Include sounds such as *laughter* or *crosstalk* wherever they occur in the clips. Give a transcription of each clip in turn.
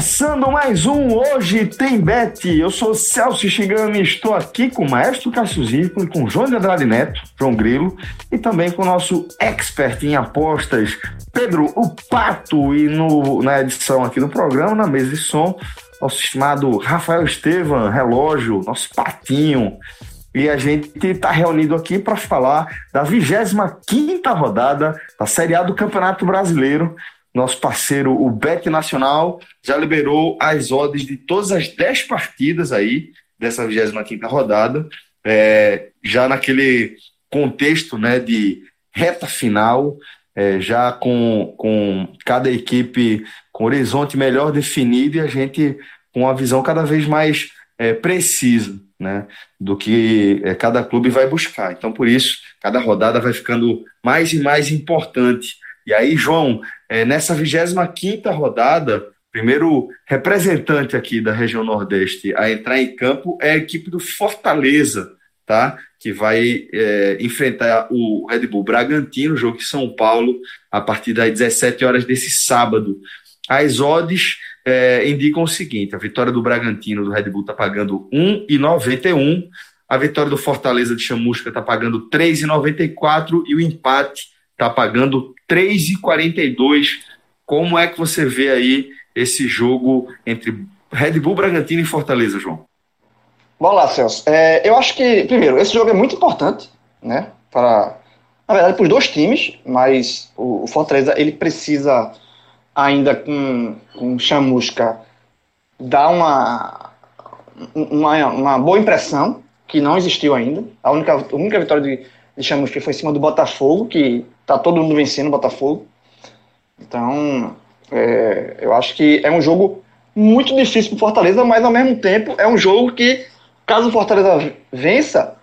Começando mais um Hoje Tem Bet. Eu sou Celso Chigami e estou aqui com o maestro Cássio Zirco, com João de Andrade Neto, João Grilo, e também com o nosso expert em apostas, Pedro o Pato, e no, na edição aqui do programa, na mesa de som, nosso estimado Rafael Estevam, relógio, nosso patinho. E a gente está reunido aqui para falar da 25 rodada da Série A do Campeonato Brasileiro, nosso parceiro, o Bet Nacional, já liberou as odds de todas as 10 partidas aí dessa 25 rodada, é, já naquele contexto né, de reta final, é, já com, com cada equipe com horizonte melhor definido e a gente com uma visão cada vez mais é, precisa né, do que é, cada clube vai buscar. Então, por isso, cada rodada vai ficando mais e mais importante. E aí, João, é, nessa 25 rodada, primeiro representante aqui da região Nordeste a entrar em campo é a equipe do Fortaleza, tá? que vai é, enfrentar o Red Bull Bragantino, jogo em São Paulo, a partir das 17 horas desse sábado. As odds é, indicam o seguinte: a vitória do Bragantino do Red Bull está pagando 1,91, a vitória do Fortaleza de Chamusca está pagando 3,94 e o empate está pagando 3,42. Como é que você vê aí esse jogo entre Red Bull, Bragantino e Fortaleza, João? Vamos lá, Celso. É, eu acho que, primeiro, esse jogo é muito importante, né? Para, na verdade, para os dois times, mas o, o, Fortaleza ele precisa ainda com, com Chamusca dar uma, uma, uma boa impressão que não existiu ainda. A única, a única vitória de, de Chamusca foi em cima do Botafogo, que tá todo mundo vencendo o Botafogo. Então, é, eu acho que é um jogo muito difícil para Fortaleza, mas ao mesmo tempo é um jogo que, caso o Fortaleza vença,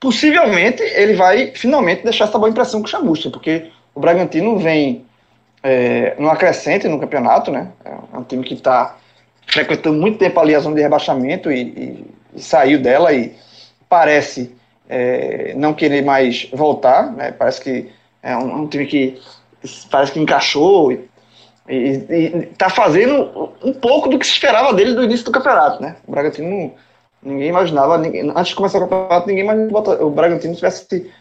possivelmente ele vai finalmente deixar essa boa impressão com o Chamusca, porque o Bragantino vem é, numa crescente no campeonato, né? É um time que está frequentando muito tempo ali a zona de rebaixamento e, e, e saiu dela e parece é, não querer mais voltar, né? Parece que é um, um time que parece que encaixou e, está fazendo um pouco do que se esperava dele do início do campeonato, né? O Bragantino ninguém imaginava, ninguém, antes de começar o campeonato, ninguém imaginava o Bragantino tivesse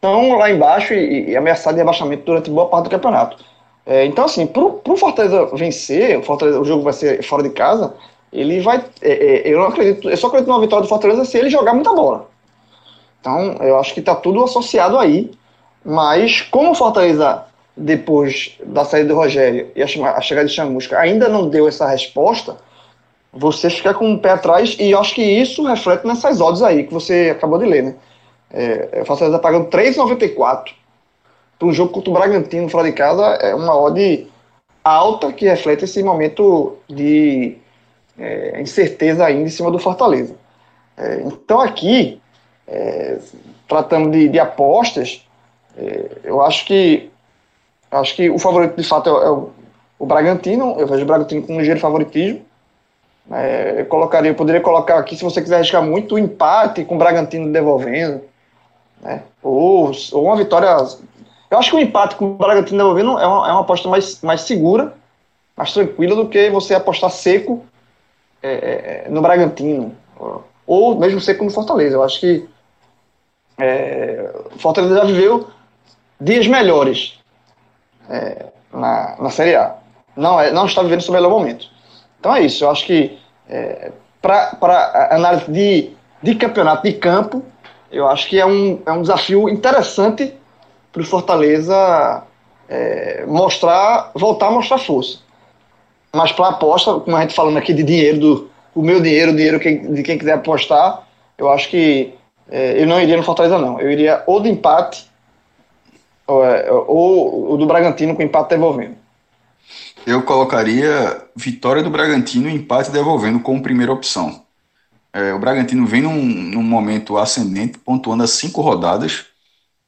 tão lá embaixo e, e ameaçado de rebaixamento durante boa parte do campeonato. É, então, assim, para o Fortaleza vencer, o, Fortaleza, o jogo vai ser fora de casa, ele vai. É, é, eu não acredito, eu só acredito numa vitória do Fortaleza se ele jogar muita bola. Então, eu acho que está tudo associado aí. Mas, como o Fortaleza, depois da saída do Rogério e a chegada de Chamusca, ainda não deu essa resposta, você fica com o pé atrás e eu acho que isso reflete nessas odds aí que você acabou de ler, né? É, o Fortaleza pagando 3,94 para um jogo contra o Bragantino fora de casa é uma odd alta que reflete esse momento de é, incerteza ainda em cima do Fortaleza. É, então aqui, é, tratando de, de apostas, é, eu acho que acho que o favorito de fato é, é o, o, Bragantino. Eu vejo o Bragantino com um ligeiro favoritismo. É, eu colocaria, eu poderia colocar aqui, se você quiser arriscar muito, o empate com o Bragantino devolvendo. Né? Ou, ou uma vitória. Eu acho que o empate com o Bragantino devolvendo é uma, é uma aposta mais, mais segura, mais tranquila do que você apostar seco é, é, no Bragantino. Ou mesmo seco no Fortaleza. Eu acho que é, Fortaleza já viveu dias melhores é, na, na Série A. Não, é, não está vivendo seu melhor momento. Então é isso. Eu acho que é, para análise de, de campeonato de campo, eu acho que é um, é um desafio interessante para o Fortaleza é, mostrar, voltar a mostrar força. Mas para aposta, como a gente falando aqui de dinheiro, do, o meu dinheiro, o dinheiro de quem quiser apostar, eu acho que é, eu não iria no Fortaleza, não. Eu iria ou de empate ou, é, ou, ou do Bragantino com empate devolvendo. Eu colocaria vitória do Bragantino e empate devolvendo como primeira opção. É, o Bragantino vem num, num, momento ascendente, pontuando as cinco rodadas.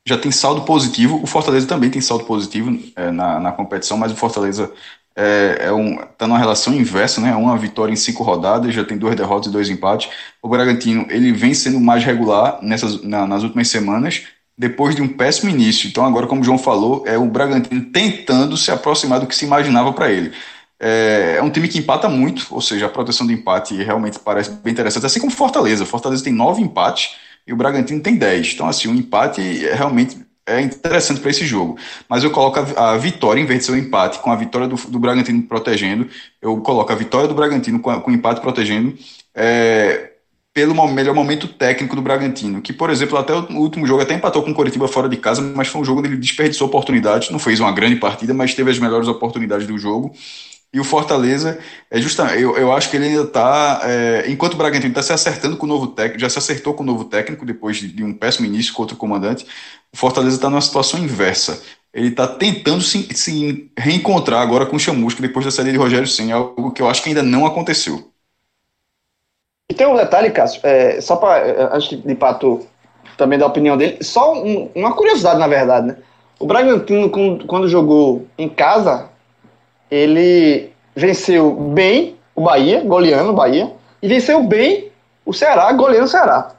Já tem saldo positivo. O Fortaleza também tem saldo positivo é, na, na competição, mas o Fortaleza é, é um, tá numa relação inversa, né? Uma vitória em cinco rodadas, já tem duas derrotas e dois empates. O Bragantino ele vem sendo mais regular nessas, na, nas últimas semanas, depois de um péssimo início. Então agora, como o João falou, é o Bragantino tentando se aproximar do que se imaginava para ele. É, é, um time que empata muito, ou seja, a proteção do empate realmente parece bem interessante, assim como Fortaleza. Fortaleza tem nove empates e o Bragantino tem dez. Então, assim, um empate é realmente é interessante para esse jogo. Mas eu coloco a, a, vitória, em vez de ser um empate, com a vitória do, do Bragantino protegendo, eu coloco a vitória do Bragantino com, com o empate protegendo, é, pelo melhor momento técnico do Bragantino, que, por exemplo, até o último jogo até empatou com o Coritiba fora de casa, mas foi um jogo onde ele desperdiçou oportunidades, não fez uma grande partida, mas teve as melhores oportunidades do jogo. E o Fortaleza, é justamente, eu, eu acho que ele ainda está, é, enquanto o Bragantino está se acertando com o novo técnico, já se acertou com o novo técnico depois de, de um péssimo início contra o comandante, o Fortaleza está numa situação inversa. Ele está tentando se, se, reencontrar agora com o Chamusca depois da saída de Rogério Senna, algo que eu acho que ainda não aconteceu. E tem um detalhe, Cássio, é, só para, é, antes de Pato também dar a opinião dele, só um, uma curiosidade, na verdade, né? O Bragantino, quando jogou em casa, ele venceu bem o Bahia, goleando o Bahia, e venceu bem o Ceará, goleando o Ceará.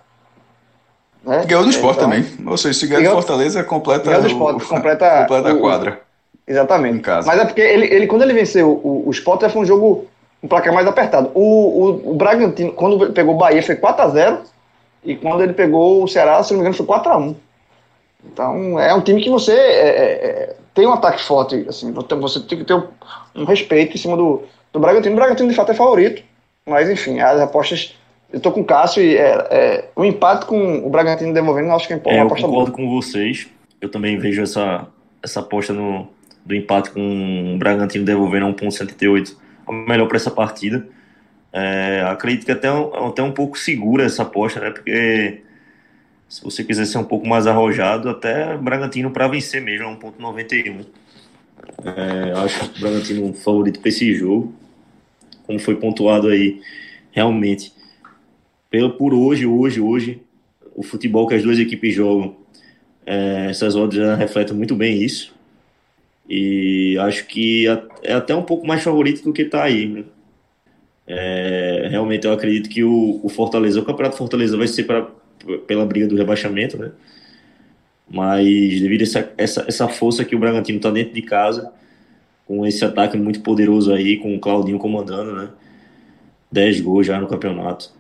Né? Ganhou do esporte então, também. Ou seja, se ganhar do Fortaleza, completa, ganhou do esporte, o, *laughs* completa, completa a quadra. exatamente. Em casa. Mas é porque ele, ele, quando ele venceu o, o esporte, já foi um jogo um placar mais apertado. O, o, o Bragantino, quando pegou o Bahia, foi 4x0. E quando ele pegou o Ceará, se não me engano, foi 4x1. Então, é um time que você é, é, é tem um ataque forte, assim, você tem que ter um respeito em cima do, do Bragantino. O Bragantino, de fato, é favorito, mas, enfim, as apostas... Eu tô com o Cássio e é, é, o empate com o Bragantino devolvendo, acho que é uma é, aposta Eu concordo boa. com vocês. Eu também vejo essa, essa aposta no, do empate com o Bragantino devolvendo a 1.78 melhor para essa partida. É, acredito que até, até um pouco segura essa aposta, né? Porque se você quiser ser um pouco mais arrojado, até Bragantino para vencer mesmo, é 1.91. É, acho o Bragantino favorito para esse jogo. Como foi pontuado aí, realmente, pelo, por hoje, hoje, hoje, o futebol que as duas equipes jogam, é, essas odds já refletem muito bem isso. E acho que é até um pouco mais favorito do que está aí. Né? É, realmente eu acredito que o, o Fortaleza, o Campeonato Fortaleza vai ser para pela briga do rebaixamento, né? Mas devido a essa, essa, essa força que o Bragantino está dentro de casa, com esse ataque muito poderoso aí, com o Claudinho comandando, né? 10 gols já no campeonato.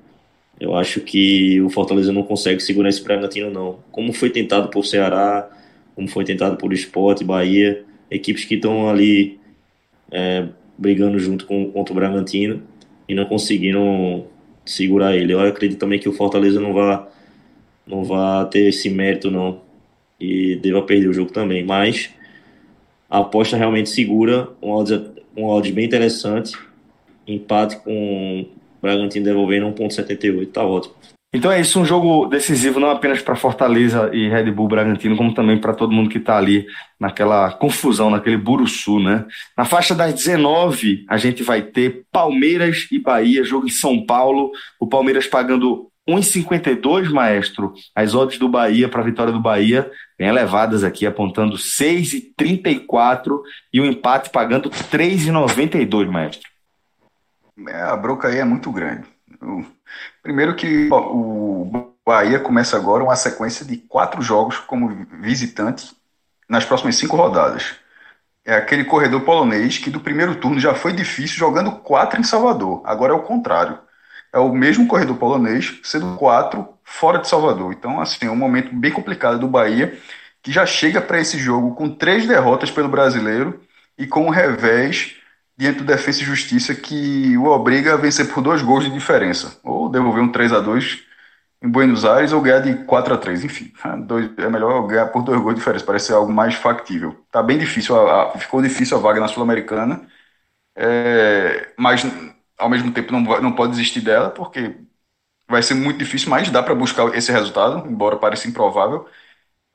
Eu acho que o Fortaleza não consegue segurar esse Bragantino, não. Como foi tentado por Ceará, como foi tentado por Sport, Bahia, equipes que estão ali é, brigando junto com, contra o Bragantino e não conseguiram segurar ele. Eu acredito também que o Fortaleza não vai não vá ter esse mérito não e deva perder o jogo também, mas a aposta realmente segura, um odds, um odds bem interessante, empate com o Bragantino devolvendo 1.78, tá ótimo. Então é isso, um jogo decisivo não apenas para Fortaleza e Red Bull Bragantino, como também para todo mundo que está ali naquela confusão, naquele buruçu, né? Na faixa das 19, a gente vai ter Palmeiras e Bahia, jogo em São Paulo, o Palmeiras pagando 1,52, maestro. As odds do Bahia para a vitória do Bahia bem elevadas aqui, apontando 6,34 e o empate pagando 3,92, maestro. É, a broca aí é muito grande. Primeiro que o Bahia começa agora uma sequência de quatro jogos como visitante nas próximas cinco rodadas. É aquele corredor polonês que do primeiro turno já foi difícil jogando quatro em Salvador. Agora é o contrário é o mesmo corredor polonês, sendo quatro fora de Salvador. Então, assim, é um momento bem complicado do Bahia, que já chega para esse jogo com três derrotas pelo brasileiro e com um revés diante do Defesa e Justiça que o obriga a vencer por dois gols de diferença, ou devolver um 3 a 2 em Buenos Aires ou ganhar de 4 a 3 enfim. Dois, é melhor ganhar por dois gols de diferença, parece ser algo mais factível. Tá bem difícil, a, a, ficou difícil a vaga na Sul-Americana, é, mas ao mesmo tempo não, não pode desistir dela, porque vai ser muito difícil, mas dá para buscar esse resultado, embora pareça improvável.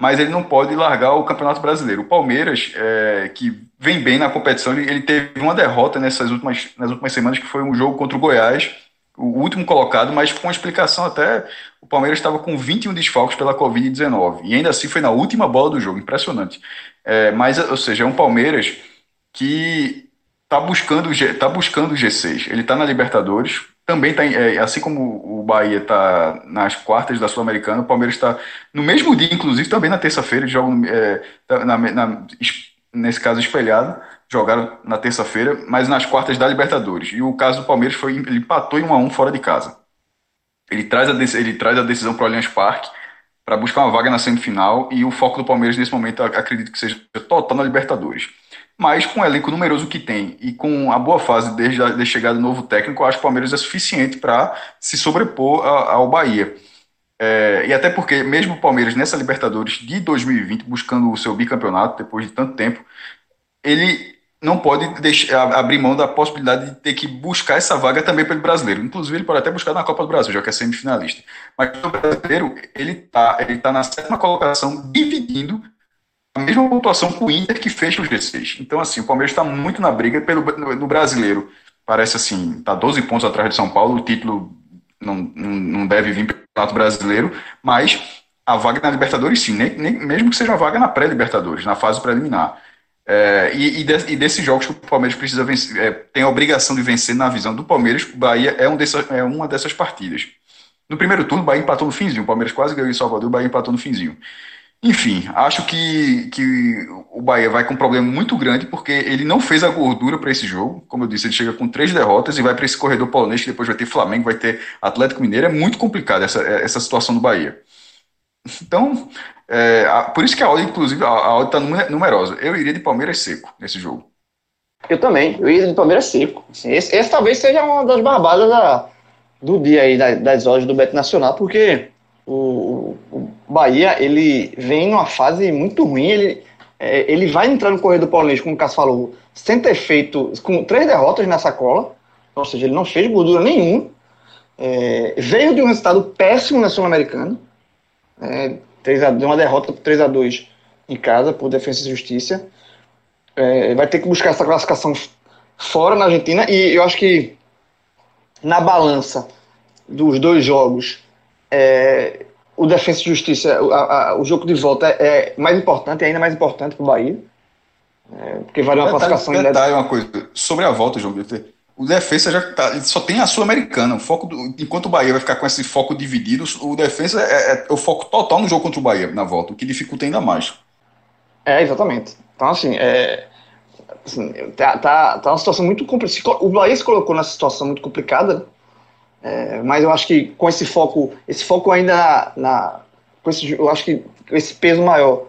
Mas ele não pode largar o Campeonato Brasileiro. O Palmeiras, é, que vem bem na competição, ele, ele, teve uma derrota nessas últimas, nas últimas semanas, que foi um jogo contra o Goiás, o último colocado, mas com explicação até. O Palmeiras estava com 21 desfalques pela Covid-19. E ainda assim foi na última bola do jogo, impressionante. É, mas, ou seja, é um Palmeiras que está buscando, tá buscando o G6. Ele está na Libertadores, também está, é, assim como o Bahia está nas quartas da Sul-Americana, o Palmeiras está no mesmo dia, inclusive, também na terça-feira, joga é, tá na, na, nesse caso espelhado, jogaram na terça-feira, mas nas quartas da Libertadores. E o caso do Palmeiras foi ele empatou em 1 a 1 fora de casa. Ele traz a, ele traz a decisão para o Allianz Parque para buscar uma vaga na semifinal e o foco do Palmeiras nesse momento acredito que seja total na Libertadores. Mas com o elenco numeroso que tem e com a boa fase desde a de chegada do novo técnico, eu acho que o Palmeiras é suficiente para se sobrepor ao Bahia. É, e até porque, mesmo o Palmeiras nessa Libertadores de 2020, buscando o seu bicampeonato depois de tanto tempo, ele não pode deixar, abrir mão da possibilidade de ter que buscar essa vaga também pelo brasileiro. Inclusive, ele pode até buscar na Copa do Brasil, já que é semifinalista. Mas o brasileiro, ele está ele tá na sétima colocação, dividindo a mesma pontuação com o Inter que fecha o G6. Então, assim, o Palmeiras está muito na briga pelo, no, no, brasileiro. Parece assim, está 12 pontos atrás de São Paulo, o título não, não, deve vir pelo Campeonato Brasileiro, mas a vaga na Libertadores sim, nem, nem, mesmo que seja uma vaga na pré-Libertadores, na fase preliminar. É, e, e, de, e, desses jogos que o Palmeiras precisa vencer, é, tem a obrigação de vencer na visão do Palmeiras, o Bahia é, um dessa, é uma dessas partidas. No primeiro turno, o Bahia empatou no finzinho, o Palmeiras quase ganhou em Salvador, o Bahia empatou no finzinho. Enfim, acho que, que o Bahia vai com um problema muito grande porque ele não fez a gordura para esse jogo. Como eu disse, ele chega com três derrotas e vai para esse corredor que depois vai ter Flamengo, vai ter Atlético Mineiro. É muito complicado essa, essa situação do Bahia. Então, é, por isso que a odd, inclusive, a odd está numerosa. Eu iria de Palmeiras seco nesse jogo. Eu também, eu iria de Palmeiras seco. Assim, esse, esse, talvez seja uma das barbadas da, do dia aí, das odds do Beto Nacional, porque o, o, Bahia ele vem numa fase muito ruim. Ele, é, ele vai entrar no corredor paulês, como o Cássio falou, sem ter feito, com três derrotas na sacola, ou seja, ele não fez gordura nenhuma. É, veio de um resultado péssimo na Sul-Americana, é, uma derrota por 3 a 2 em casa, por Defesa e Justiça. É, vai ter que buscar essa classificação fora na Argentina, e eu acho que na balança dos dois jogos é, o Defesa e Justiça, a, a, o jogo de volta é, é mais importante, é ainda mais importante para o Bahia. É, porque vale uma detalhe, classificação detalhe, uma coisa sobre a volta, João. O defesa já tá, só tem a sul-americana. Foco do, enquanto o Bahia vai ficar com esse foco dividido, o defesa é, é, o foco total no jogo contra o Bahia na volta, o que dificulta ainda mais. É, exatamente. Então, assim, é, assim tá, tá, tá uma situação muito complicada. O Bahia se colocou nessa situação muito complicada é, mas eu acho que com esse foco, esse foco ainda na, na com esse, eu acho que esse peso maior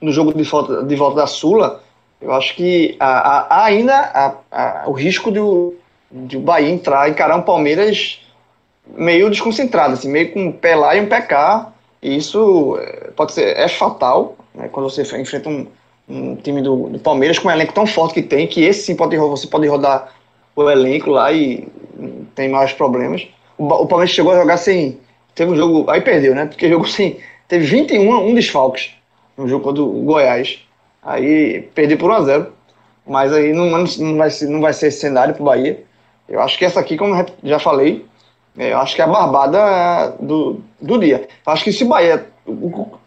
no jogo de volta, de volta da Sula, eu acho que há, há ainda há, há o risco de o, de o Bahia entrar, encarar um Palmeiras meio desconcentrado, assim, meio com um pé lá e um pé cá. E isso é, pode ser é fatal né, quando você enfrenta um, um time do, do, Palmeiras com um elenco tão forte que tem, que esse sim pode você pode rodar o elenco lá e tem mais problemas. O, o Palmeiras chegou a jogar sem. Teve um jogo. Aí perdeu, né? Porque jogou sem. Teve 21 um desfalques no jogo contra o Goiás. Aí perdeu por 1x0. Mas aí não, não, vai não vai ser esse cenário pro Bahia. Eu acho que essa aqui, como já falei, é, eu acho que é a barbada do, do dia. Eu acho que se o Bahia,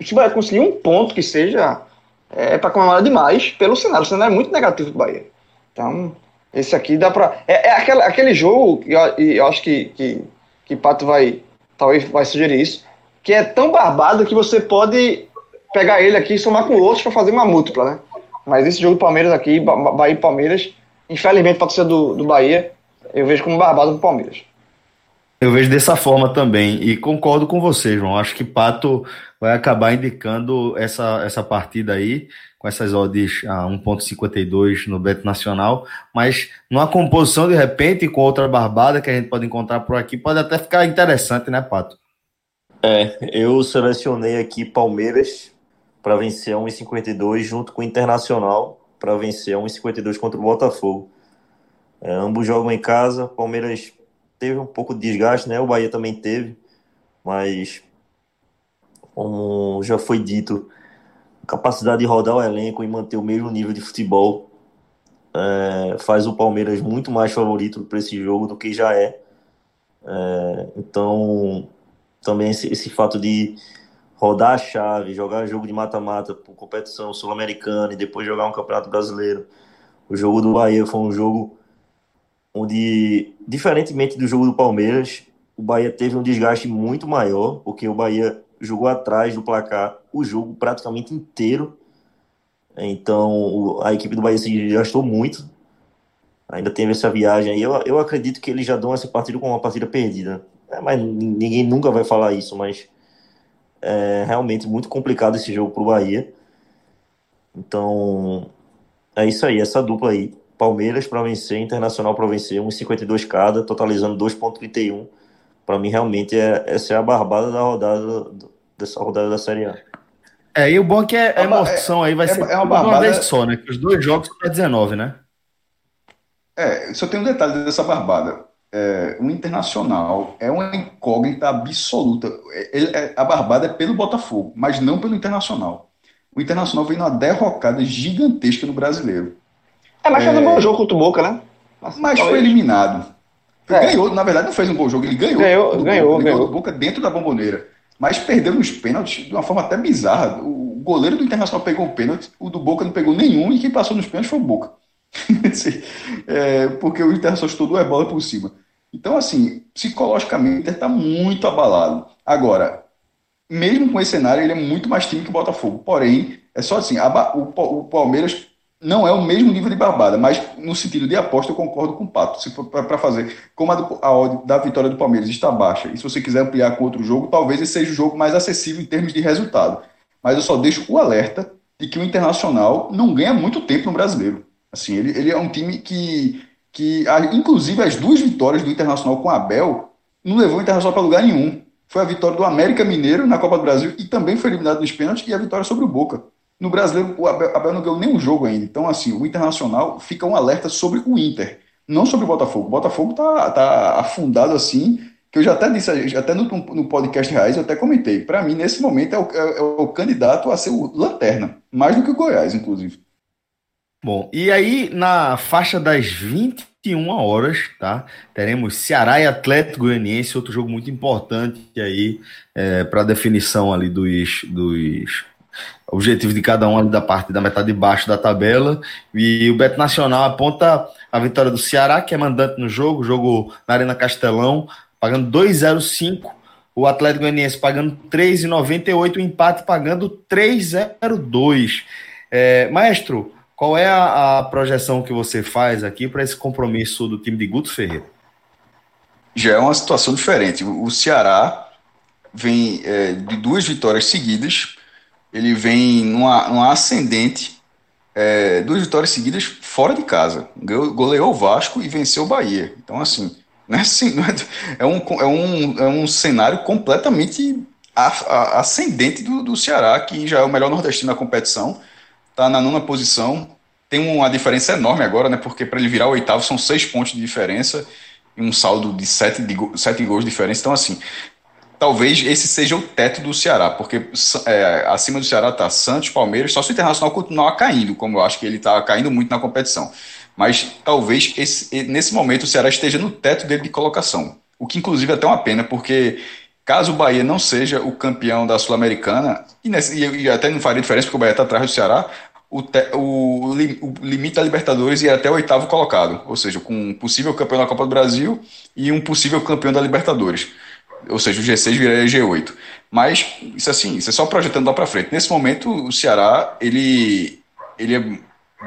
se o Bahia conseguir um ponto que seja, é para comemorar demais pelo cenário. O cenário é muito negativo pro Bahia. Então, esse aqui dá pra. É, é aquele, jogo, e eu, eu, acho que, que, que Pato vai. Talvez vai sugerir isso. Que é tão barbado que você pode pegar ele aqui e somar com outros para fazer uma múltipla, né? Mas esse jogo do Palmeiras aqui, Bahia e Palmeiras, infelizmente para ser do, do Bahia, eu vejo como barbado do Palmeiras. Eu vejo dessa forma também e concordo com você, João. Acho que Pato vai acabar indicando essa, essa partida aí com essas odds a 1.52 no Beto Nacional, mas numa composição de repente com outra barbada que a gente pode encontrar por aqui, pode até ficar interessante, né, Pato? É, eu selecionei aqui Palmeiras para vencer a 1,52 junto com o Internacional para vencer a 1,52 contra o Botafogo. É, ambos jogam em casa, Palmeiras teve um pouco de desgaste, né? O Bahia também teve, mas como já foi dito, capacidade de rodar o elenco e manter o mesmo nível de futebol é, faz o Palmeiras muito mais favorito para esse jogo do que já é. é então, também esse, esse, fato de rodar a chave, jogar jogo de mata-mata por competição sul-americana e depois jogar um campeonato brasileiro. O jogo do Bahia foi um jogo onde, diferentemente do jogo do Palmeiras, o Bahia teve um desgaste muito maior, porque o Bahia jogou atrás do placar o jogo praticamente inteiro. Então a equipe do Bahia se gastou muito. Ainda teve essa viagem aí. Eu, eu acredito que eles já dão essa partida como uma partida perdida. É, mas ninguém nunca vai falar isso, mas é realmente muito complicado esse jogo para o Bahia. Então é isso aí, essa dupla aí. Palmeiras para vencer, Internacional para vencer, 1,52 cada, totalizando 2,31. Para mim, realmente, é, essa é a barbada da rodada, dessa rodada da Série A. É, e o bom é que é, a emoção é, aí vai é, ser é uma, barbada... uma vez só, né? Que os dois jogos para 19, né? É, só tem um detalhe dessa barbada. É, o Internacional é uma incógnita absoluta. Ele, é, a barbada é pelo Botafogo, mas não pelo Internacional. O Internacional vem numa derrocada gigantesca no brasileiro. É, mas fez um bom jogo contra o Boca, né? Mas, mas foi eliminado. É. Ganhou, na verdade, não fez um bom jogo, ele ganhou. Ganhou, ganhou, Boca, ganhou. Boca dentro da bomboneira. Mas perdeu nos pênaltis de uma forma até bizarra. O goleiro do Internacional pegou um pênalti, o do Boca não pegou nenhum, e quem passou nos pênaltis foi o Boca. *laughs* é, porque o Internacional chutou duas bolas por cima. Então, assim, psicologicamente, o Inter está muito abalado. Agora, mesmo com esse cenário, ele é muito mais time que o Botafogo. Porém, é só assim, o Palmeiras não é o mesmo nível de barbada, mas no sentido de aposta eu concordo com o Pato. Se para fazer, como a, do, a da vitória do Palmeiras está baixa, e se você quiser ampliar com outro jogo, talvez esse seja o jogo mais acessível em termos de resultado. Mas eu só deixo o alerta de que o Internacional não ganha muito tempo no brasileiro. Assim, ele, ele é um time que, que, inclusive, as duas vitórias do Internacional com Abel não levou o Internacional para lugar nenhum. Foi a vitória do América Mineiro na Copa do Brasil e também foi eliminado nos pênaltis e a vitória sobre o Boca. No brasileiro, o Abel, Abel não ganhou nenhum jogo ainda. Então, assim, o Internacional fica um alerta sobre o Inter, não sobre o Botafogo. O Botafogo tá, tá afundado assim, que eu já até disse, até no, no podcast Reais, eu até comentei. Para mim, nesse momento, é o, é, é o candidato a ser o lanterna, mais do que o Goiás, inclusive. Bom, e aí na faixa das 21 horas, tá? Teremos Ceará e Atlético Goianiense, outro jogo muito importante aí é, para definição ali dos, dos objetivo de cada um da parte da metade de baixo da tabela. E o Beto Nacional aponta a vitória do Ceará, que é mandante no jogo, jogo na Arena Castelão, pagando 2,05. O Atlético Goianiense pagando 3,98, o empate pagando 3,02. É, maestro, qual é a, a, projeção que você faz aqui para esse compromisso do time de Guto Ferreira? Já é uma situação diferente. O Ceará vem é, de duas vitórias seguidas ele vem numa, numa ascendente, é, duas vitórias seguidas fora de casa. Goleou o Vasco e venceu o Bahia. Então, assim, não é, assim, não é, é, um, é, um, é um cenário completamente ascendente do, do Ceará, que já é o melhor nordestino na competição, está na nona posição. Tem uma diferença enorme agora, né? Porque para ele virar o oitavo são seis pontos de diferença e um saldo de sete, de sete gols de diferença. Então, assim, talvez esse seja o teto do Ceará, porque é, acima do Ceará está Santos, Palmeiras, só se o Internacional continuar caindo, como eu acho que ele está caindo muito na competição. Mas talvez esse, nesse momento o Ceará esteja no teto dele de colocação, o que inclusive é até uma pena, porque caso o Bahia não seja o campeão da Sul-Americana, e, e, até não faria diferença porque o Bahia está atrás do Ceará, o, te, o, o, limite da Libertadores ia até o oitavo colocado, ou seja, com um possível campeão da Copa do Brasil e um possível campeão da Libertadores ou seja, o G6 viraria G8. Mas isso assim, isso é só projetando lá para frente. Nesse momento, o Ceará ele, ele é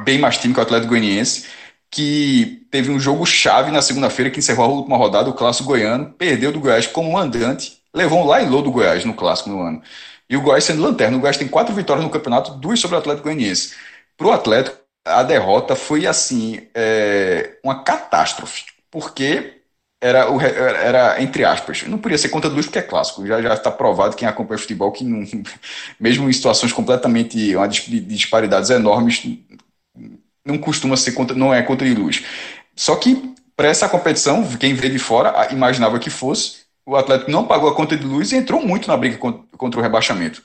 bem mais time que o Atlético Goianiense, que teve um jogo chave na segunda-feira que encerrou a última rodada, o clássico goiano, perdeu do Goiás como mandante, levou um lá e do Goiás no clássico no ano. E o Goiás sendo lanterna. O Goiás tem quatro vitórias no campeonato, duas sobre o Atlético Goianiense. Para o Atlético, a derrota foi assim, é, uma catástrofe, porque era, o, era entre aspas, não podia ser conta de luz porque é clássico, já já está provado quem acompanha futebol que não, *laughs* mesmo em situações completamente uma de disparidades enormes não costuma ser conta, não é conta de luz. Só que para essa competição, quem vê de fora imaginava que fosse, o Atlético não pagou a conta de luz e entrou muito na briga contra o rebaixamento.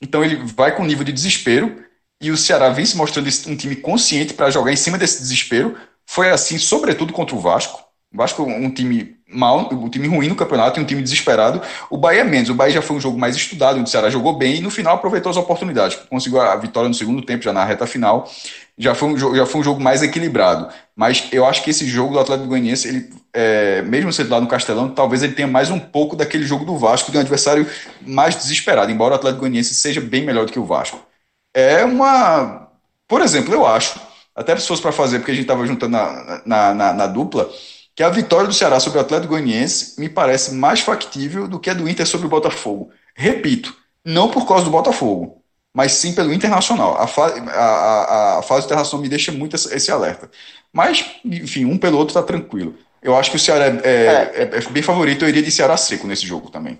Então ele vai com um nível de desespero e o Ceará vem se mostrando um time consciente para jogar em cima desse desespero. Foi assim, sobretudo contra o Vasco. O Vasco é um time mal, um time ruim no campeonato e um time desesperado. O Bahia é menos. O Bahia já foi um jogo mais estudado, onde o Ceará jogou bem e no final aproveitou as oportunidades. Conseguiu a vitória no segundo tempo, já na reta final. Já foi um, jogo, já foi um jogo mais equilibrado. Mas eu acho que esse jogo do Atlético Goianiense, ele, é, mesmo sendo lá no Castelão, talvez ele tenha mais um pouco daquele jogo do Vasco, de um adversário mais desesperado, embora o Atlético Goianiense seja bem melhor do que o Vasco. É uma. Por exemplo, eu acho, até se fosse para fazer, porque a gente estava juntando na, na, na, na dupla que a vitória do Ceará sobre o Atlético Goianiense me parece mais factível do que a do Inter sobre o Botafogo. Repito, não por causa do Botafogo, mas sim pelo Internacional. A, fa a, a, a fase internacional me deixa muito esse alerta. Mas, enfim, um pelo outro está tranquilo. Eu acho que o Ceará é, é, é. é, bem favorito, eu iria de Ceará seco nesse jogo também.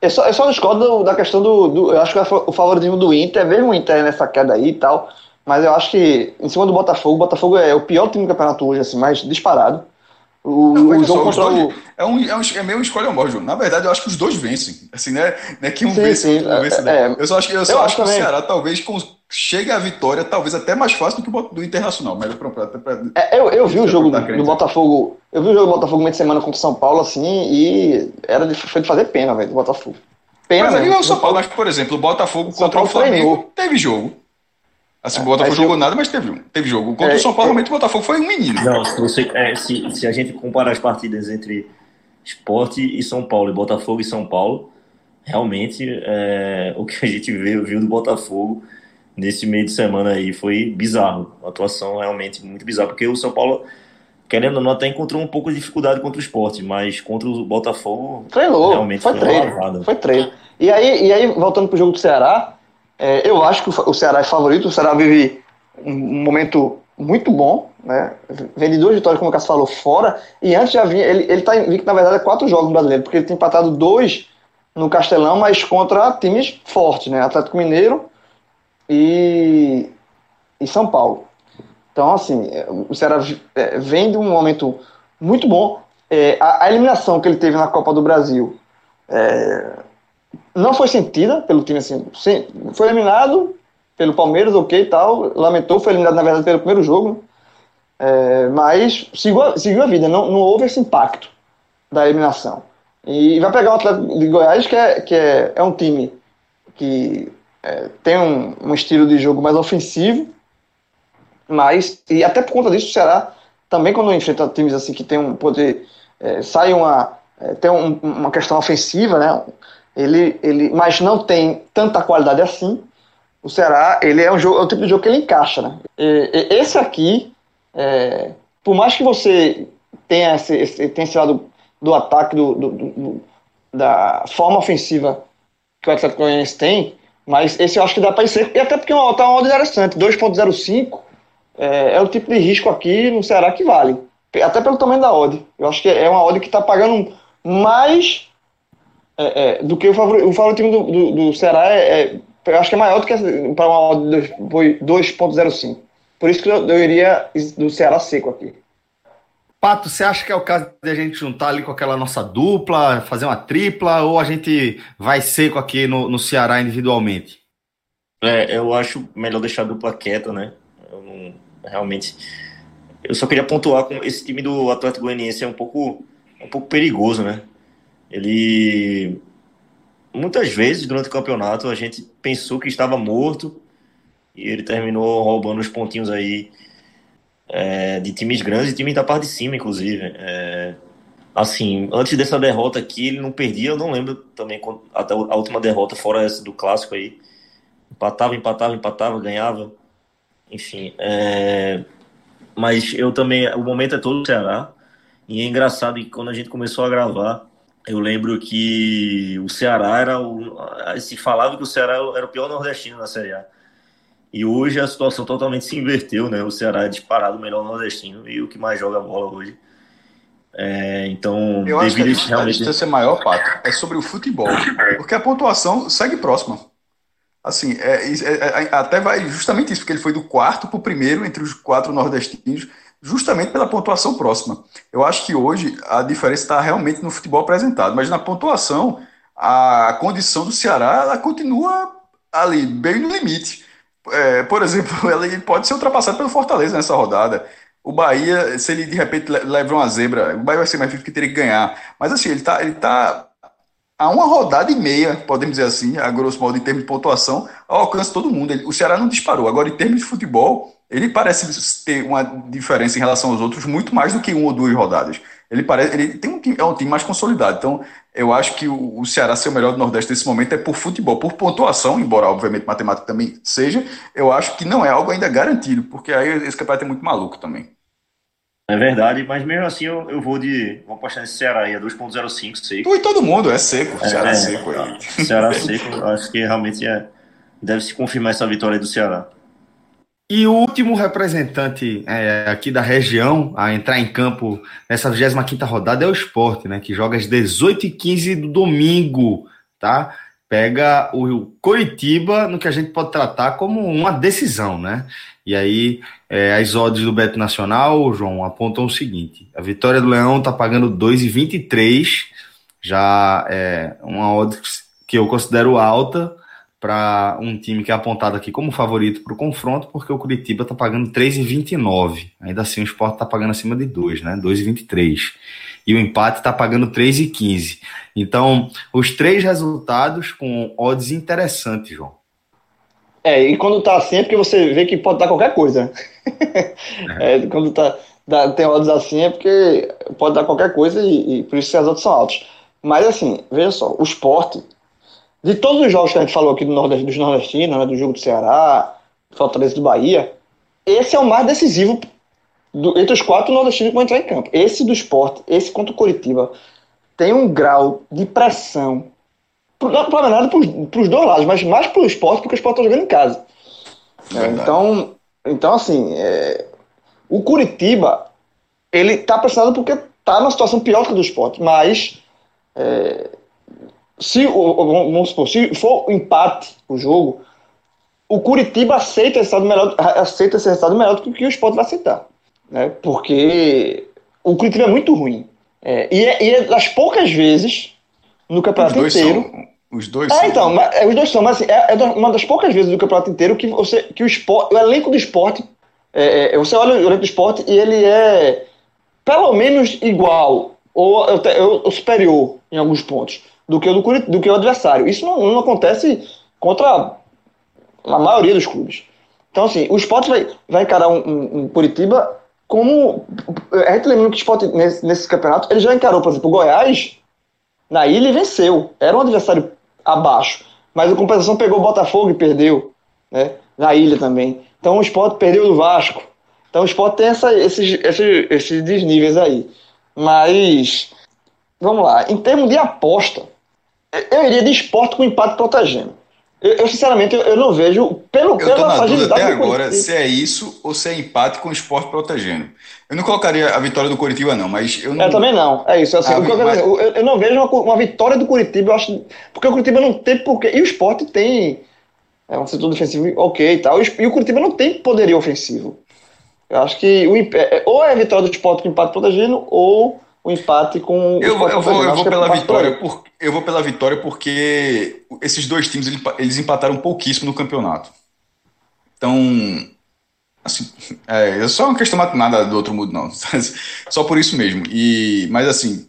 Eu só, eu só discordo da questão do, do, Eu acho que o favoritismo do Inter, mesmo o Inter nessa queda aí e tal, mas eu acho que, em cima do Botafogo, o Botafogo é o pior time do campeonato hoje, assim, mais disparado. O, não, o jogo contra dois, o... É, um, é, um, é meio escolha ou João. Na verdade, eu acho que os dois vencem. Assim, né? Não é que um sim, vence, sim, outro vence. Né? É, eu só acho, eu só eu acho, acho que o Ceará talvez chegue à vitória, talvez até mais fácil do que o do Internacional. Mas pra, pra, pra, é, eu, eu vi o jogo do, Botafogo. Eu vi o jogo do Botafogo meio de semana contra o São Paulo, assim, e era de, foi de fazer pena, velho, do Botafogo. Pena, mas ali é o São Paulo, mas, por exemplo, o Botafogo contra o Flamengo treinou. teve jogo. Assim, o Botafogo jogou nada, mas teve, teve jogo. Contra é, o São Paulo, realmente o Botafogo foi um menino. Não, se, você, é, se, se a gente comparar as partidas entre Esporte e São Paulo, e Botafogo e São Paulo, realmente é, o que a gente viu, viu do Botafogo nesse meio de semana aí foi bizarro. A atuação realmente muito bizarra, porque o São Paulo, querendo ou não, até encontrou um pouco de dificuldade contra o esporte, mas contra o Botafogo. Treinou, realmente foi, foi treino. Foi treino. E aí, e aí, voltando pro jogo do Ceará, é, eu acho que o Ceará é favorito, o Ceará vive um momento muito bom, né? Vem de duas vitórias, como o Cássio falou, fora, e antes já vinha, ele, ele tá invicto, na verdade, é quatro jogos no brasileiro, porque ele tem empatado dois no Castelão, mas contra times fortes, né? Atlético Mineiro e, e São Paulo. Então, assim, o Ceará é, vem de um momento muito bom. É, a, a, eliminação que ele teve na Copa do Brasil é, não foi sentida pelo time assim. Foi eliminado pelo Palmeiras, ok e tal. Lamentou, foi eliminado na verdade pelo primeiro jogo. É, mas seguiu a, seguiu a vida, não, não houve esse impacto da eliminação. E vai pegar o Atlético de Goiás, que é, que é, é um time que é, tem um, um, estilo de jogo mais ofensivo, mas, e até por conta disso, o Ceará também, quando enfrenta times assim que tem um poder, é, sai uma, é, tem um, uma questão ofensiva, né? Ele, ele, mas não tem tanta qualidade assim. O Ceará, ele é um jogo, é o tipo de jogo que ele encaixa, né? E, e, esse aqui, é, por mais que você tenha esse, esse, tenha esse lado do ataque, do, do, do, da forma ofensiva que o Atlético Goianiense tem, mas esse eu acho que dá para ser, e até porque está uma odd interessante, 2.05 é, é o tipo de risco aqui no Ceará que vale, até pelo tamanho da odd. Eu acho que é uma odd que está pagando mais é, é, do que o, favor, o favoritismo do, do, do Ceará é, é, eu acho que é maior do que para uma odd 2.05. Por isso que eu, eu iria do Ceará seco aqui. Pato, você acha que é o caso de a gente juntar ali com aquela nossa dupla, fazer uma tripla, ou a gente vai seco aqui no, no Ceará individualmente? É, eu acho melhor deixar a dupla quieta, né? Eu não, realmente. Eu só queria pontuar com esse time do Atlético Goianiense é um pouco, um pouco perigoso, né? Ele muitas vezes durante o campeonato a gente pensou que estava morto e ele terminou roubando os pontinhos aí é, de times grandes e times da parte de cima, inclusive. É, assim, antes dessa derrota aqui, ele não perdia, eu não lembro também até a última derrota, fora essa do clássico aí. Empatava, empatava, empatava, ganhava. Enfim. É, mas eu também. O momento é todo o Ceará. E é engraçado que quando a gente começou a gravar, eu lembro que o Ceará era o. Se falava que o Ceará era o pior nordestino na Série A. E hoje a situação totalmente se inverteu, né? O Ceará é disparado o melhor nordestino e o que mais joga bola hoje. É, então, eu acho que a, realmente... a distância maior, Pato, é sobre o futebol, porque a pontuação segue próxima. Assim, é, é, é, até vai justamente isso, porque ele foi do quarto para o primeiro entre os quatro nordestinos, justamente pela pontuação próxima. Eu acho que hoje a diferença está realmente no futebol apresentado, mas na pontuação, a condição do Ceará ela continua ali, bem no limite. É, por exemplo, *laughs* ele pode ser ultrapassado pelo Fortaleza nessa rodada. O Bahia, se ele de repente leva uma zebra, o Bahia vai ser mais difícil que teria que ganhar. Mas assim, ele está ele tá a uma rodada e meia, podemos dizer assim, a grosso modo, em termos de pontuação, ao alcance de todo mundo. O Ceará não disparou. Agora, em termos de futebol, ele parece ter uma diferença em relação aos outros muito mais do que uma ou duas rodadas. Ele parece, ele tem um time, é um time mais consolidado. Então, eu acho que o, o Ceará ser o melhor do Nordeste nesse momento é por futebol, por pontuação, embora obviamente matemática também seja. Eu acho que não é algo ainda garantido, porque aí esse campeonato é muito maluco também. É verdade, mas mesmo assim eu, eu vou de. Vou apostar nesse Ceará aí, é 2.05 seco. E todo mundo, é seco. É, Ceará é, seco aí. Ceará seco, acho que realmente é, deve se confirmar essa vitória aí do Ceará. E o último representante é, aqui da região a entrar em campo nessa 25 rodada é o Esporte, né? Que joga às 18h15 do domingo, tá? Pega o Coritiba no que a gente pode tratar como uma decisão, né? E aí, é, as odds do Beto Nacional, João, apontam o seguinte: a vitória do Leão tá pagando 2,23, já é uma odd que eu considero alta para um time que é apontado aqui como favorito para o confronto, porque o Curitiba tá pagando 3,29. Ainda assim, o Sport tá pagando acima de 2, né? 2,23. E o empate tá pagando 3,15. Então, os três resultados com odds interessantes, João. É, e quando tá assim é porque você vê que pode dar qualquer coisa. *laughs* É. é, quando tá, dá, tem odds assim é porque pode dar qualquer coisa e, e por isso que as outras são altas. Mas assim, veja só, o esporte, de todos os jogos que a gente falou aqui do Nordeste, dos nordestinos, né, do jogo do Ceará, Fortaleza do Bahia, esse é o mais decisivo do, entre os quatro nordestinos que vão entrar em campo. Esse do esporte, esse contra o Curitiba, tem um grau de pressão não para nada para os dois lados, mas mais para o esporte, porque o esporte está jogando em casa. É, então, então, assim, é, o Curitiba, ele está pressionado porque está numa situação pior que a do esporte, mas é, se, vamos supor, se for o empate o jogo, o Curitiba aceita esse resultado melhor, aceita esse resultado melhor do que o esporte vai aceitar. Né? Porque o Curitiba é muito ruim. É, e, é, e é das poucas vezes no campeonato inteiro. São, os dois é, são. então, mas, é, os dois são, mas assim, é, é, uma das poucas vezes do campeonato inteiro que, você, que o, esporte, o elenco do esporte. É, é, você olha o elenco do esporte e ele é pelo menos igual ou, ou superior em alguns pontos do que o, do, do que o adversário. Isso não, não acontece contra a maioria dos clubes. Então, assim, o esporte vai, vai encarar um, um, um Curitiba como. A gente lembra que o esporte, nesse, nesse campeonato, ele já encarou, por exemplo, o Goiás na ilha e venceu. Era um adversário abaixo. Mas a compensação pegou o Botafogo e perdeu. Né? Na ilha também. Então o esporte perdeu do Vasco. Então o esporte tem essa, esses, esses, esses desníveis aí. Mas, vamos lá. Em termos de aposta, eu iria de esporte com empate protegendo. Eu, eu sinceramente, eu, eu, não vejo, pelo, eu pela fragilidade... até agora se é isso ou se é empate com o esporte protegendo. Eu não colocaria a vitória do Curitiba, não, mas eu não... Eu também não, é isso. Assim, ah, eu, mas... eu, não vejo uma, uma, vitória do Curitiba, eu acho... Porque o Curitiba não tem porquê... E o esporte tem é um setor defensivo ok e tal, e o Curitiba não tem poderio ofensivo. Eu acho que o, é, ou é a vitória do esporte com empate protegendo, ou o empate com eu, eu vou, eu vou é pela vitória por, eu vou pela vitória porque esses dois times eles empataram pouquíssimo no campeonato. Então assim *laughs* é, é só uma questão nada do outro mundo não. *laughs* Só por isso mesmo. E mas assim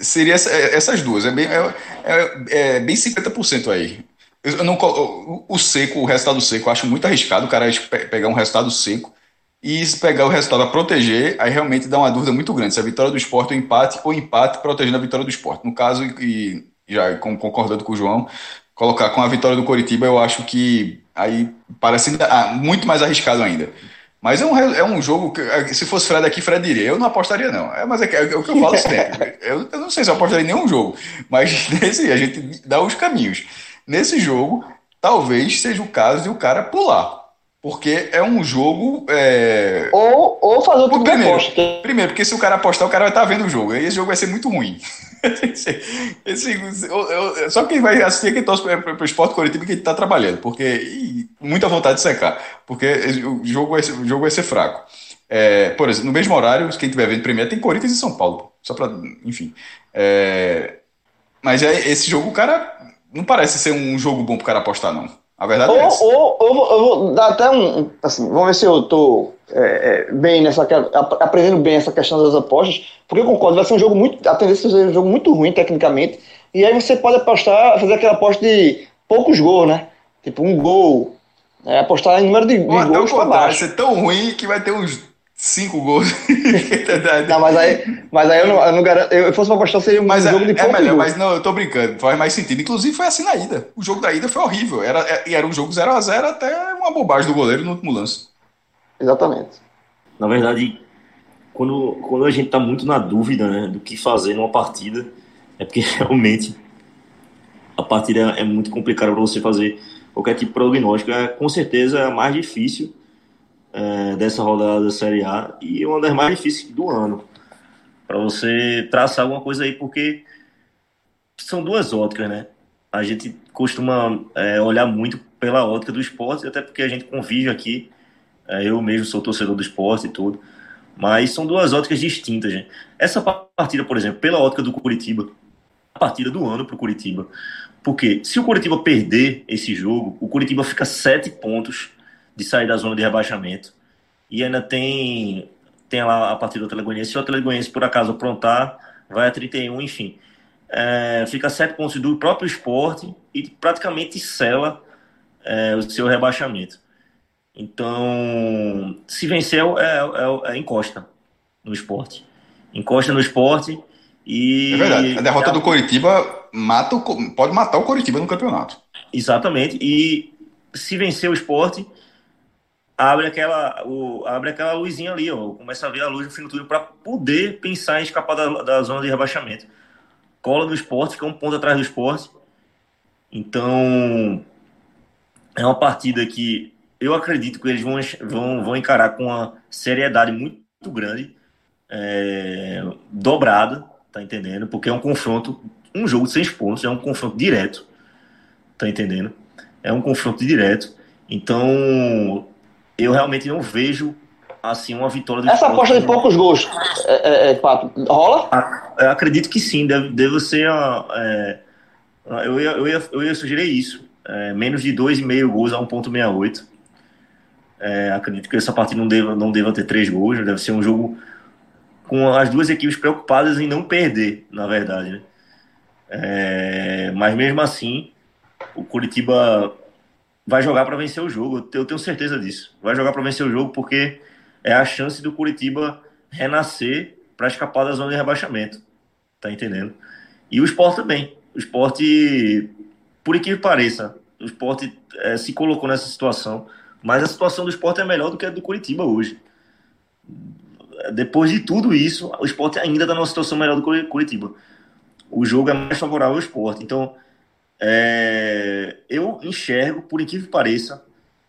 seria essa, é, essas duas. É bem é, é, é bem 50% aí. Eu não o, o seco o resultado seco eu acho muito arriscado o cara pegar um resultado seco e se pegar o resultado a proteger, aí realmente dá uma dúvida muito grande se a vitória do esporte é o empate ou empate protegendo a vitória do esporte. No caso, e já concordando com o João, colocar com a vitória do Coritiba, eu acho que aí parece ah, muito mais arriscado ainda. Mas é um, é um jogo que, eh, se fosse Fred aqui, Fred diria. Eu não apostaria, não. É, mas é, é, é o que eu falo sempre. *laughs* Eu, eu, não sei se eu apostaria em nenhum jogo, mas *laughs* nesse a gente dá os caminhos. Nesse jogo, talvez seja o caso de o cara pular Porque é um jogo. É... Ou, ou fazer o primeiro, aposta. Primeiro, porque se o cara apostar, o cara vai estar vendo o jogo. Aí esse jogo vai ser muito ruim. *laughs* esse, esse, eu, eu, só quem vai assistir é quem torce para o esporte coletivo que está trabalhando. Porque. E, muita vontade de secar. Porque o jogo vai, o jogo vai ser fraco. É, por exemplo, no mesmo horário, quem estiver vendo Premier tem Corinthians e São Paulo. Só para. Enfim. É, mas é, esse jogo, o cara. Não parece ser um jogo bom para o cara apostar, não. A verdade ou, é essa. Ou, ou, eu vou dar até um. Assim, vamos ver se eu tô é, é, bem nessa. aprendendo bem essa questão das apostas, porque eu concordo, vai ser um jogo muito. A tendência vai ser um jogo muito ruim tecnicamente. E aí você pode apostar, fazer aquela aposta de poucos gols, né? Tipo, um gol. É, apostar em número de, de gols. Vai ser tão ruim que vai ter uns cinco gols. *laughs* não, mas aí, mas aí eu não, eu não garanto. Eu fosse pra apostar, seria um mas jogo é, de pouco. É melhor, mas não, eu tô brincando, faz mais sentido. Inclusive foi assim na ida. O jogo da ida foi horrível. Era, é, era um jogo 0x0 até uma bobagem do goleiro no último lance. Exatamente. Na verdade, quando, quando a gente tá muito na dúvida né, do que fazer numa partida, é porque *laughs* realmente a partida é muito complicada para você fazer qualquer tipo de prognóstico. É com certeza mais difícil é, dessa rodada da Série A e uma das mais difíceis do ano. Para você traçar alguma coisa aí, porque são duas óticas, né? A gente costuma é, olhar muito pela ótica do esporte, até porque a gente convive aqui. É, eu mesmo sou torcedor do esporte e tudo. Mas são duas óticas distintas, gente. Essa partida, por exemplo, pela ótica do Curitiba, a partida do ano para o Curitiba. Porque se o Curitiba perder esse jogo, o Curitiba fica sete pontos de sair da zona de rebaixamento. E ainda tem, tem lá a partida do Atlético Se o Atlético por acaso aprontar, vai a 31, enfim. É, fica 7 pontos do próprio esporte e praticamente sela é, o seu rebaixamento. Então, se vencer, é, é, é encosta no esporte. Encosta no esporte e. É verdade. A derrota do Coritiba mata o, pode matar o Coritiba no campeonato. Exatamente. E se vencer o esporte, abre aquela, o, abre aquela luzinha ali, ó, começa a ver a luz no fim do túnel para poder pensar em escapar da, da, zona de rebaixamento. Cola no esporte, fica um ponto atrás do esporte. Então, é uma partida que eu acredito que eles vão, vão, vão encarar com uma seriedade muito grande, é, dobrada, tá entendendo? Porque é um confronto, um jogo de seis pontos, é um confronto direto, tá entendendo? É um confronto direto. Então, eu realmente não vejo assim uma vitória do Essa aposta de poucos gols, é, é, é, Pato, rola? Acredito que sim, deve, deve ser a, é, eu, ia, eu, ia, eu ia sugerir isso, é, menos de 2,5 gols a 1,68. É, acredito que essa partida não deva, não deva ter três gols, deve ser um jogo com as duas equipes preocupadas em não perder, na verdade. Né? É, mas mesmo assim, o Curitiba vai jogar para vencer o jogo. Eu tenho certeza disso. Vai jogar para vencer o jogo porque é a chance do Curitiba renascer para escapar da zona de rebaixamento. Tá entendendo? E o esporte também. O esporte, por que pareça, o esporte é, se colocou nessa situação, mas a situação do esporte é melhor do que a do Curitiba hoje. Depois de tudo isso, o esporte ainda está numa situação melhor do que o Curitiba. O jogo é mais favorável ao esporte. Então, é, eu enxergo, por incrível que pareça,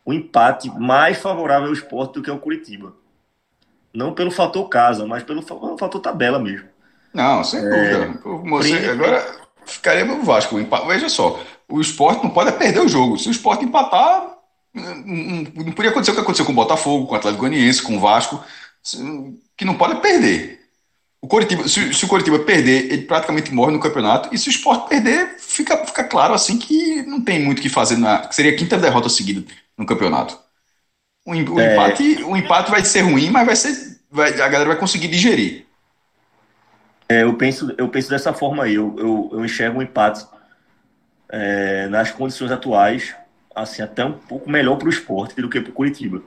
o empate mais favorável ao esporte do que ao Curitiba. Não pelo fator casa, mas pelo fator tabela mesmo. Não, sem é, dúvida. Você, agora ficaria no Vasco. Veja só, o esporte não pode perder o jogo. Se o esporte empatar, não, não podia acontecer o que aconteceu com o Botafogo, com o Atlético Goianiense, com o Vasco, que não pode perder. O Coritiba, se, se, o Coritiba perder, ele praticamente morre no campeonato. E se o Sport perder, fica, fica claro assim que não tem muito o que fazer. Na, seria a quinta derrota seguida no campeonato. O, o é... empate, o empate vai ser ruim, mas vai ser. Vai, a galera vai conseguir digerir. É, eu, penso, eu penso dessa forma aí. Eu, eu, eu enxergo um empate é, nas condições atuais, assim, até um pouco melhor para o esporte do que para o Curitiba.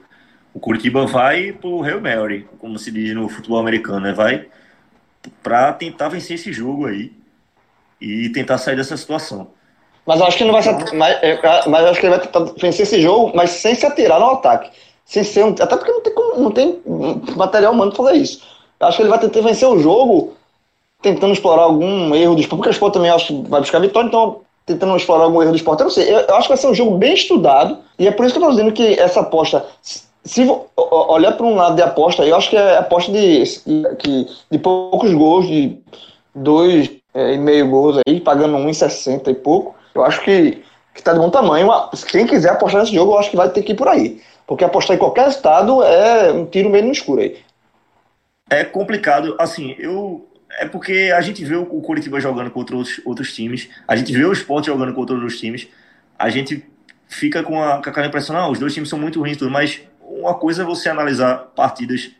O Curitiba vai para o Hail Mary, como se diz no futebol americano, né? Vai para tentar vencer esse jogo aí e tentar sair dessa situação. Mas eu acho que não vai ser, mas, mas acho que ele vai tentar vencer esse jogo, mas sem se atirar no ataque. Sem ser um, até porque não tem, não tem material humano para fazer isso. Eu acho que ele vai tentar vencer o jogo tentando explorar algum erro do esporte, porque o esporte também acho que vai buscar vitória, então tentando explorar algum erro do esporte. Eu não sei, eu, eu acho que vai ser um jogo bem estudado, e é por isso que eu estou dizendo que essa aposta, se olhar para um lado de aposta, eu acho que é aposta de, de, de poucos gols, de dois é, e meio gols aí, pagando 1,60 e pouco. Eu acho que, que tá de bom tamanho. Quem quiser apostar nesse jogo, eu acho que vai ter que ir por aí. Porque apostar em qualquer estado é um tiro meio no escuro aí. É complicado, assim, eu. É porque a gente vê o Curitiba jogando contra outros, outros times, a gente vê o Sport jogando contra outros times, a gente fica com, a, com aquela impressão, não, os dois times são muito ruins, tudo, mas uma coisa é você analisar partidas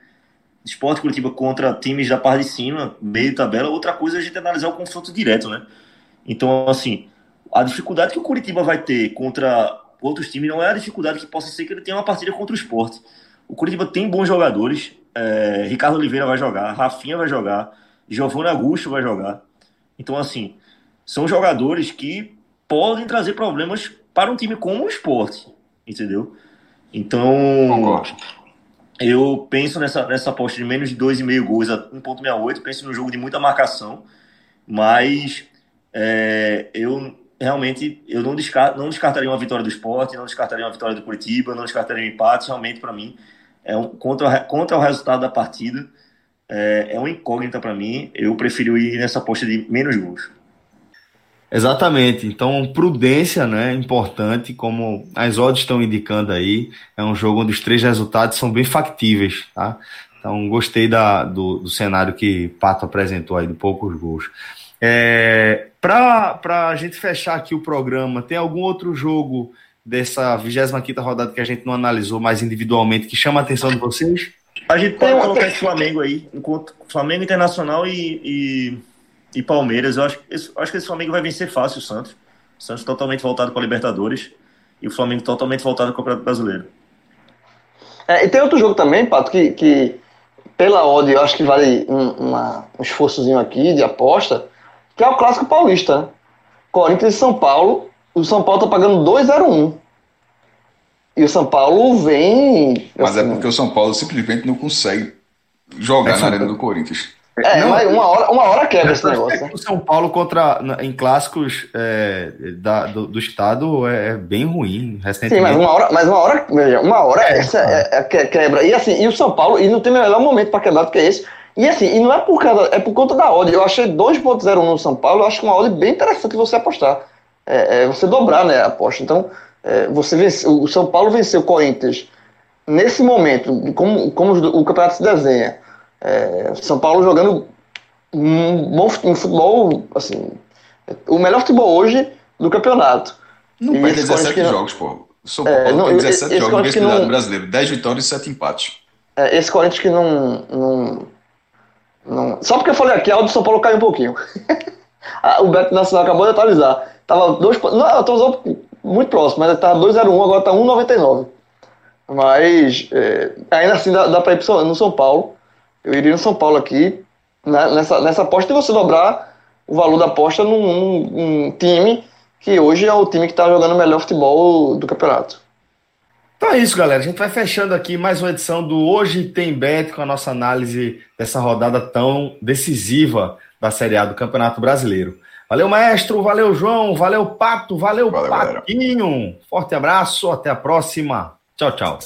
Esporte Curitiba contra times da parte de cima, meio tabela, outra coisa é a gente analisar o confronto direto, né? Então, assim, a dificuldade que o Curitiba vai ter contra outros times não é a dificuldade que possa ser que ele tenha uma partida contra o esporte. O Curitiba tem bons jogadores, é, Ricardo Oliveira vai jogar, Rafinha vai jogar, Giovanni Augusto vai jogar. Então, assim, são jogadores que podem trazer problemas para um time como o esporte, entendeu? Então, Concordo. eu penso nessa, nessa aposta de menos de 2,5 gols a 1,68. Penso no jogo de muita marcação, mas é, eu realmente eu não, descart, não descartaria uma vitória do esporte, não descartaria uma vitória do Curitiba, não descartaria um empate. Realmente, para mim, é um, contra, contra o resultado da partida, é, é uma incógnita para mim. Eu prefiro ir nessa aposta de menos gols. Exatamente. Então, prudência, né, importante, como as odds estão indicando aí. É um jogo onde os três resultados são bem factíveis, tá? Então, gostei da, do, do cenário que Pato apresentou aí, de poucos gols. É, Para a gente fechar aqui o programa, tem algum outro jogo dessa 25 rodada que a gente não analisou mais individualmente que chama a atenção de vocês? A gente pode colocar esse Flamengo aí, enquanto Flamengo Internacional e, e e Palmeiras. Eu acho, eu acho que esse Flamengo vai vencer fácil o Santos. O Santos totalmente voltado para a Libertadores e o Flamengo totalmente voltado para o Campeonato Brasileiro. É, e tem outro jogo também, Pato, que, que pela odd eu acho que vale um, uma, um esforçozinho aqui de aposta, que é o Clássico Paulista. Né? Corinthians e São Paulo. O São Paulo tá pagando 2,01. E o São Paulo vem. Mas é assim, é porque o São Paulo simplesmente não consegue jogar é na arena do Corinthians. É, não, mas uma hora, uma hora quebra esse *laughs* negócio. Né? O São Paulo contra, em clássicos é, da, do, do, estado é, é bem ruim. Recentemente. Sim, mas uma hora, mas uma hora, veja, uma hora é, essa é, é, quebra. E assim, e o São Paulo, e não tem melhor momento para quebrar do que esse. E assim, e não é por causa, é por conta da odd. Eu achei 2.01 no São Paulo, eu acho uma odd bem interessante você apostar. É, é você dobrar, né, a aposta. Então, é, você vence, o São Paulo venceu o Corinthians nesse momento, como, como o campeonato se desenha é, São Paulo jogando um bom um futebol, assim, o melhor futebol hoje do campeonato. Não e perde 17 jogos, pô. São é, Paulo é, não, tem 17 esse, jogos no não, brasileiro, 10 vitórias e 7 empates. É, esse Corinthians que não, não, não, Só porque eu falei aqui, a do São Paulo caiu um pouquinho. *laughs* o Beto Nacional acabou de atualizar. Tava dois, não, atualizou muito próximo, mas estava 2,01, agora está 1,99. Mas é, ainda assim dá, dá para ir no São Paulo. Eu iria no São Paulo aqui, né, nessa, nessa aposta, e você dobrar o valor da aposta num, num, num time que hoje é o time que está jogando o melhor futebol do campeonato. Então é isso, galera. A gente vai fechando aqui mais uma edição do Hoje Tem Bet com a nossa análise dessa rodada tão decisiva da Série A do Campeonato Brasileiro. Valeu, maestro. Valeu, João. Valeu, Pato. Valeu, valeu Patinho. Galera. Forte abraço. Até a próxima. Tchau, tchau.